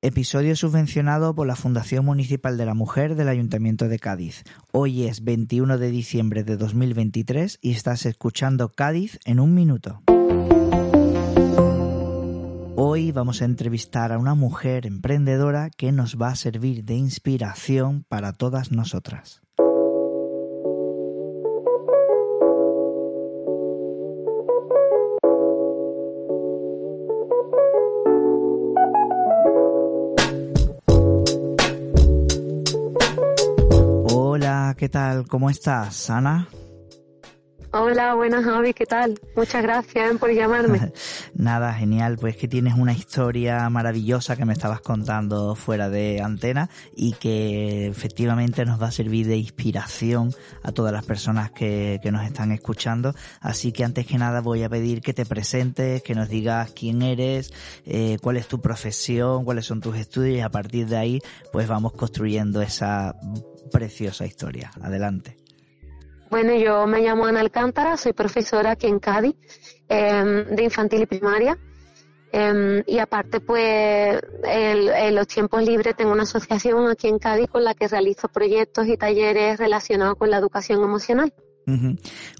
Episodio subvencionado por la Fundación Municipal de la Mujer del Ayuntamiento de Cádiz. Hoy es 21 de diciembre de 2023 y estás escuchando Cádiz en un minuto. Hoy vamos a entrevistar a una mujer emprendedora que nos va a servir de inspiración para todas nosotras. ¿Qué tal? ¿Cómo estás, Ana? Hola, buenas Javi, ¿qué tal? Muchas gracias por llamarme. Nada, genial, pues que tienes una historia maravillosa que me estabas contando fuera de antena y que efectivamente nos va a servir de inspiración a todas las personas que, que nos están escuchando. Así que antes que nada voy a pedir que te presentes, que nos digas quién eres, eh, cuál es tu profesión, cuáles son tus estudios y a partir de ahí pues vamos construyendo esa preciosa historia. Adelante. Bueno, yo me llamo Ana Alcántara, soy profesora aquí en Cádiz em, de infantil y primaria. Em, y aparte, pues, en los tiempos libres tengo una asociación aquí en Cádiz con la que realizo proyectos y talleres relacionados con la educación emocional.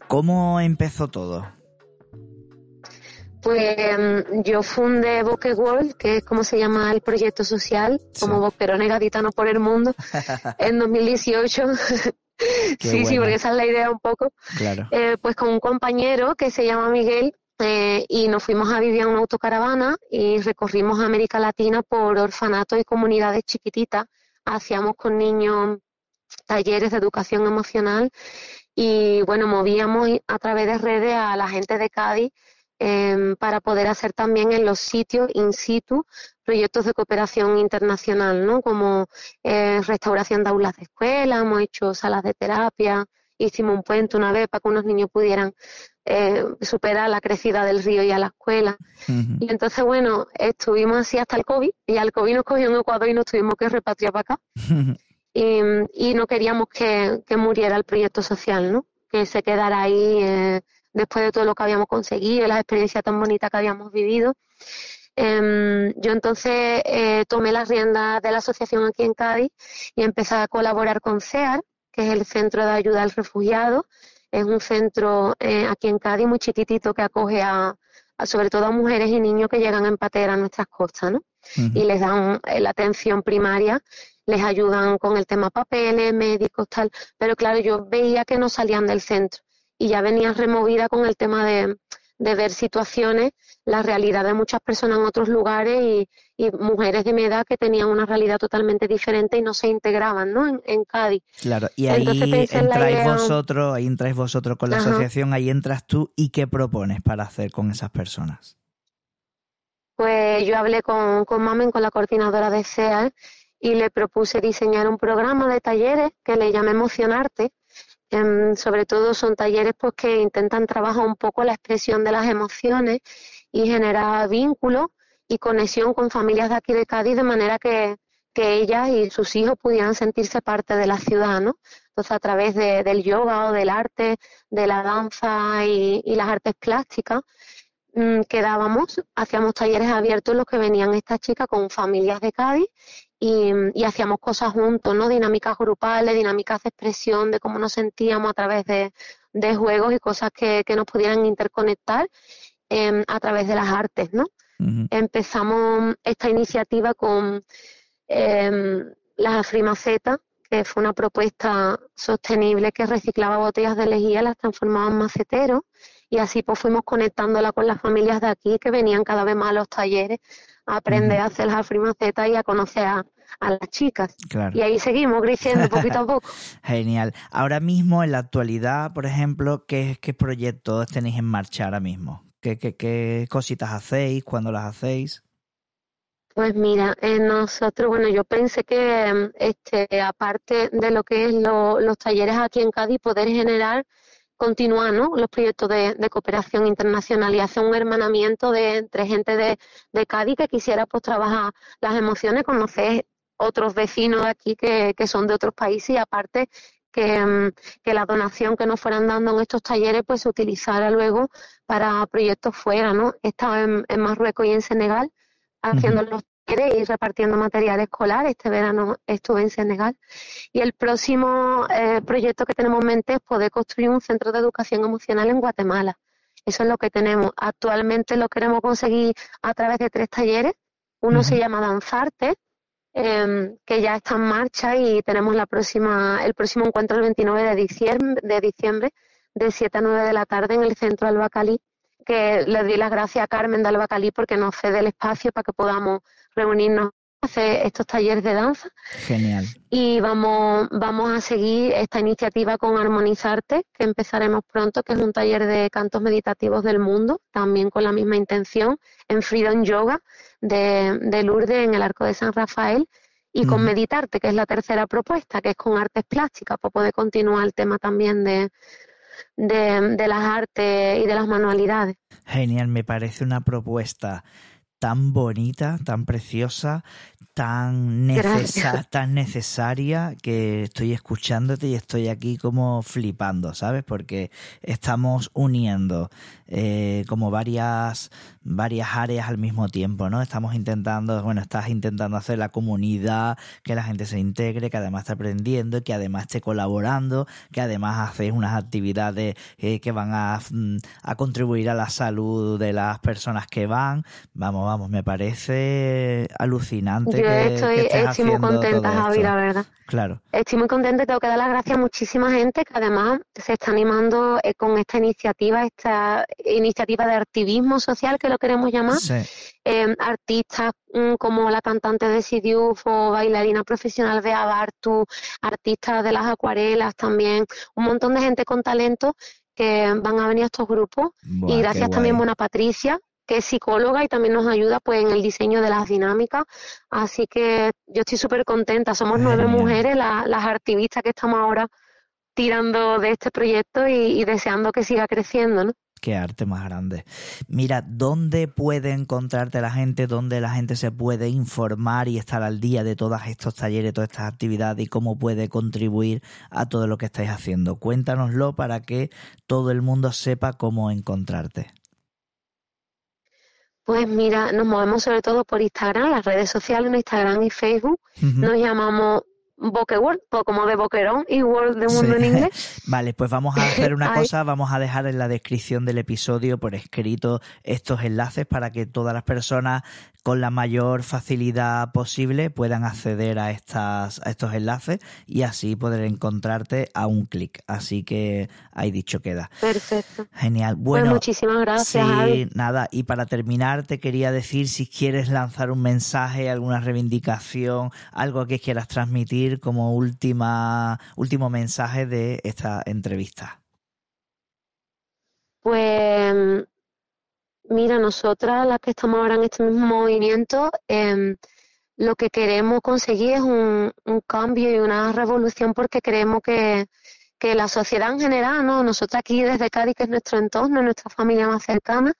¿Cómo empezó todo? Pues em, yo fundé Boque World, que es como se llama el proyecto social, como Boquerone Gaditano por el Mundo, en 2018. Sí, sí, porque esa es la idea un poco. Claro. Eh, pues con un compañero que se llama Miguel eh, y nos fuimos a vivir en una autocaravana y recorrimos América Latina por orfanatos y comunidades chiquititas. Hacíamos con niños talleres de educación emocional y bueno, movíamos a través de redes a la gente de Cádiz eh, para poder hacer también en los sitios in situ proyectos de cooperación internacional, ¿no? Como eh, restauración de aulas de escuela, hemos hecho salas de terapia, hicimos un puente una vez para que unos niños pudieran eh, superar la crecida del río y a la escuela. Y entonces, bueno, estuvimos así hasta el COVID, y al COVID nos cogió en Ecuador y nos tuvimos que repatriar para acá. y, y, no queríamos que, que, muriera el proyecto social, ¿no? Que se quedara ahí eh, después de todo lo que habíamos conseguido, las experiencias tan bonitas que habíamos vivido. Eh, yo entonces eh, tomé las riendas de la asociación aquí en Cádiz y empecé a colaborar con CEAR, que es el Centro de Ayuda al Refugiado. Es un centro eh, aquí en Cádiz muy chiquitito que acoge a, a, sobre todo a mujeres y niños que llegan en patera a nuestras costas, ¿no? Y les dan eh, la atención primaria, les ayudan con el tema papeles, médicos, tal. Pero claro, yo veía que no salían del centro y ya venían removida con el tema de, de ver situaciones, la realidad de muchas personas en otros lugares y, y, mujeres de mi edad que tenían una realidad totalmente diferente y no se integraban, ¿no? En, en Cádiz. Claro, y ahí entráis idea... vosotros, ahí entráis vosotros con la Ajá. asociación, ahí entras tú y qué propones para hacer con esas personas. Pues yo hablé con, con Mamen, con la coordinadora de CEA, y le propuse diseñar un programa de talleres que le llamé Emocionarte, Eh, sobre todo son talleres pues que intentan trabajar un poco la expresión de las emociones y generar vínculos y conexión con familias de aquí de Cádiz de manera que, que ellas y sus hijos pudieran sentirse parte de la ciudad, ¿no? Entonces a través de, del yoga o del arte, de la danza y, las artes plásticas, mmm, quedábamos, hacíamos talleres abiertos en los que venían estas chicas con familias de Cádiz y, y, hacíamos cosas juntos, ¿no? Dinámicas grupales, dinámicas de expresión de cómo nos sentíamos a través de, de juegos y cosas que, que, nos pudieran interconectar eh, a través de las artes, ¿no? Uh -huh. Empezamos esta iniciativa con eh, las afrimacetas, que fue una propuesta sostenible que reciclaba botellas de lejía, las transformaba en maceteros y así pues fuimos conectándola con las familias de aquí que venían cada vez más a los talleres a aprender uh -huh. a hacer las afrimacetas y a conocer a, a las chicas. Claro. Y ahí seguimos creciendo poquito a poco. Genial. Ahora mismo, en la actualidad, por ejemplo, ¿qué, qué proyectos tenéis en marcha ahora mismo? ¿Qué, qué, qué cositas hacéis? ¿Cuándo las hacéis? Pues mira, eh, nosotros, bueno, yo pensé que mm, este, aparte de lo que es los talleres aquí en Cádiz, poder generar, continuar ¿no? los proyectos de, cooperación internacional y hacer un hermanamiento de, entre gente de, de Cádiz que quisiera pues trabajar las emociones, conocer otros vecinos aquí que, que son de otros países y aparte que, mm, que, la donación que nos fueran dando en estos talleres pues se utilizara luego para proyectos fuera, ¿no? He estado en, Marruecos y en Senegal haciendo los y repartiendo material escolar. Este verano estuve en Senegal. Y el próximo eh, proyecto que tenemos en mente es poder construir un centro de educación emocional en Guatemala. Eso es lo que tenemos. Actualmente lo queremos conseguir a través de tres talleres. Uno se llama Danzarte, Em, que ya está en marcha y tenemos la próxima, el próximo encuentro el 29 de diciembre, de diciembre, de 7 a 9 de la tarde en el centro Albacalí, que le doy las gracias a Carmen de Albacalí porque nos cede el espacio para que podamos reunirnos hacer estos talleres de danza. Genial. Y vamos, vamos a seguir esta iniciativa con Armonizarte, que empezaremos pronto, que es un taller de cantos meditativos del mundo, también con la misma intención, en Freedom Yoga, de, Lourdes en el Arco de San Rafael y con Meditarte, que es la tercera propuesta, que es con artes plásticas, para poder continuar el tema también de, de, las artes y de las manualidades. Genial, me parece una propuesta tan bonita, tan preciosa, tan, tan necesaria que estoy escuchándote y estoy aquí como flipando, ¿sabes? Porque estamos uniendo eh, como varias, varias áreas al mismo tiempo, ¿no? Estamos intentando, bueno, estás intentando hacer la comunidad, que la gente se integre, que además esté aprendiendo, que además esté colaborando, que además haces unas actividades eh, que van a, mm, a contribuir a la salud de las personas que van. Vamos, vamos, me parece alucinante estoy, muy contenta, Javi, la verdad. Claro. Estoy muy contenta y tengo que dar las gracias a muchísima gente que además se está animando eh, con esta iniciativa, esta iniciativa de activismo social que lo queremos llamar. Em, artistas mm, como la cantante de Sidiuf o bailarina profesional de Abartu, artistas de las acuarelas también, un montón de gente con talento que van a venir a estos grupos. y gracias también, Buena Patricia, que es psicóloga y también nos ayuda pues en el diseño de las dinámicas. Así que yo estoy súper contenta. Somos nueve mujeres, las activistas que estamos ahora tirando de este proyecto y, deseando que siga creciendo, ¿no? Qué arte más grande. Mira, ¿dónde puede encontrarte la gente? ¿Dónde la gente se puede informar y estar al día de todos estos talleres, todas estas actividades y cómo puede contribuir a todo lo que estáis haciendo? Cuéntanoslo para que todo el mundo sepa cómo encontrarte. Pues mira, nos movemos sobre todo por Instagram, las redes sociales, en Instagram y Facebook. Nos llamamos Boqueworld, como de Boquerón y World de Mundo en inglés. Vale, pues vamos a hacer una cosa, vamos a dejar en la descripción del episodio por escrito estos enlaces para que todas las personas con la mayor facilidad posible puedan acceder a estas a estos enlaces y así poder encontrarte a un clic. Así que ahí dicho queda. Perfecto. Genial. Pues bueno, muchísimas gracias. Sí, nada, y para terminar te quería decir si quieres lanzar un mensaje, alguna reivindicación, algo que quieras transmitir como última, último mensaje de esta entrevista? Pues mira, nosotras las que estamos ahora en este mismo movimiento, em, lo que queremos conseguir es un, cambio y una revolución porque creemos que, que la sociedad en general, ¿no? nosotros aquí desde Cádiz, que es nuestro entorno, nuestra familia más cercana,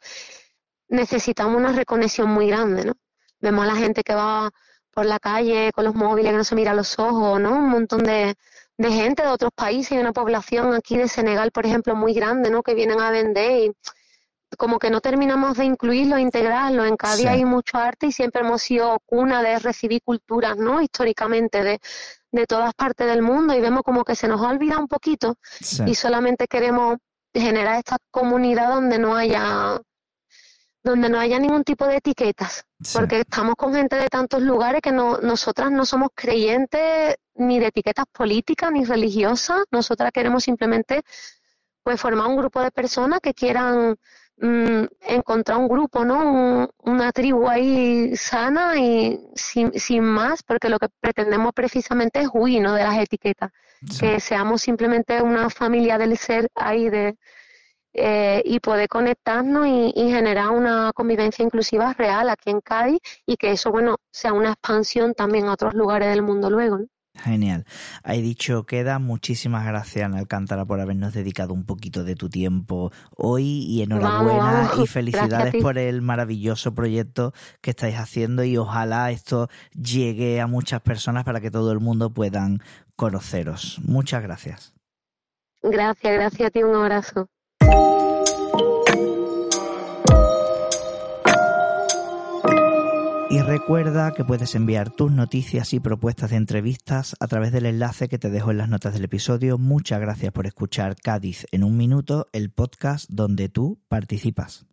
necesitamos una reconexión muy grande, ¿no? Vemos a la gente que va por la calle con los móviles que no se mira a los ojos, ¿no? Un montón de, gente de otros países y una población aquí de Senegal, por ejemplo, muy grande, ¿no? Que vienen a vender y como que no terminamos de incluirlo, integrarlo. En Cádiz hay mucho arte y siempre hemos sido cuna de recibir culturas, ¿no? Históricamente de, de todas partes del mundo y vemos como que se nos ha olvidado un poquito y solamente queremos generar esta comunidad donde no haya donde no haya ningún tipo de etiquetas, porque estamos con gente de tantos lugares que no, nosotras no somos creyentes ni de etiquetas políticas ni religiosas, nosotras queremos simplemente pues formar un grupo de personas que quieran mm, encontrar un grupo, ¿no? una tribu ahí sana y sin, sin, más, porque lo que pretendemos precisamente es huir ¿no? de las etiquetas, que seamos simplemente una familia del ser ahí de, eh, y poder conectarnos y, generar una convivencia inclusiva real aquí en Cádiz y que eso, bueno, sea una expansión también a otros lugares del mundo luego. Genial. Hay dicho queda. Muchísimas gracias, Ana Alcántara, por habernos dedicado un poquito de tu tiempo hoy y enhorabuena y felicidades por el maravilloso proyecto que estáis haciendo y ojalá esto llegue a muchas personas para que todo el mundo puedan conoceros. Muchas gracias. Gracias, gracias a ti. Un abrazo. Y recuerda que puedes enviar tus noticias y propuestas de entrevistas a través del enlace que te dejo en las notas del episodio. Muchas gracias por escuchar Cádiz en un minuto, el podcast donde tú participas.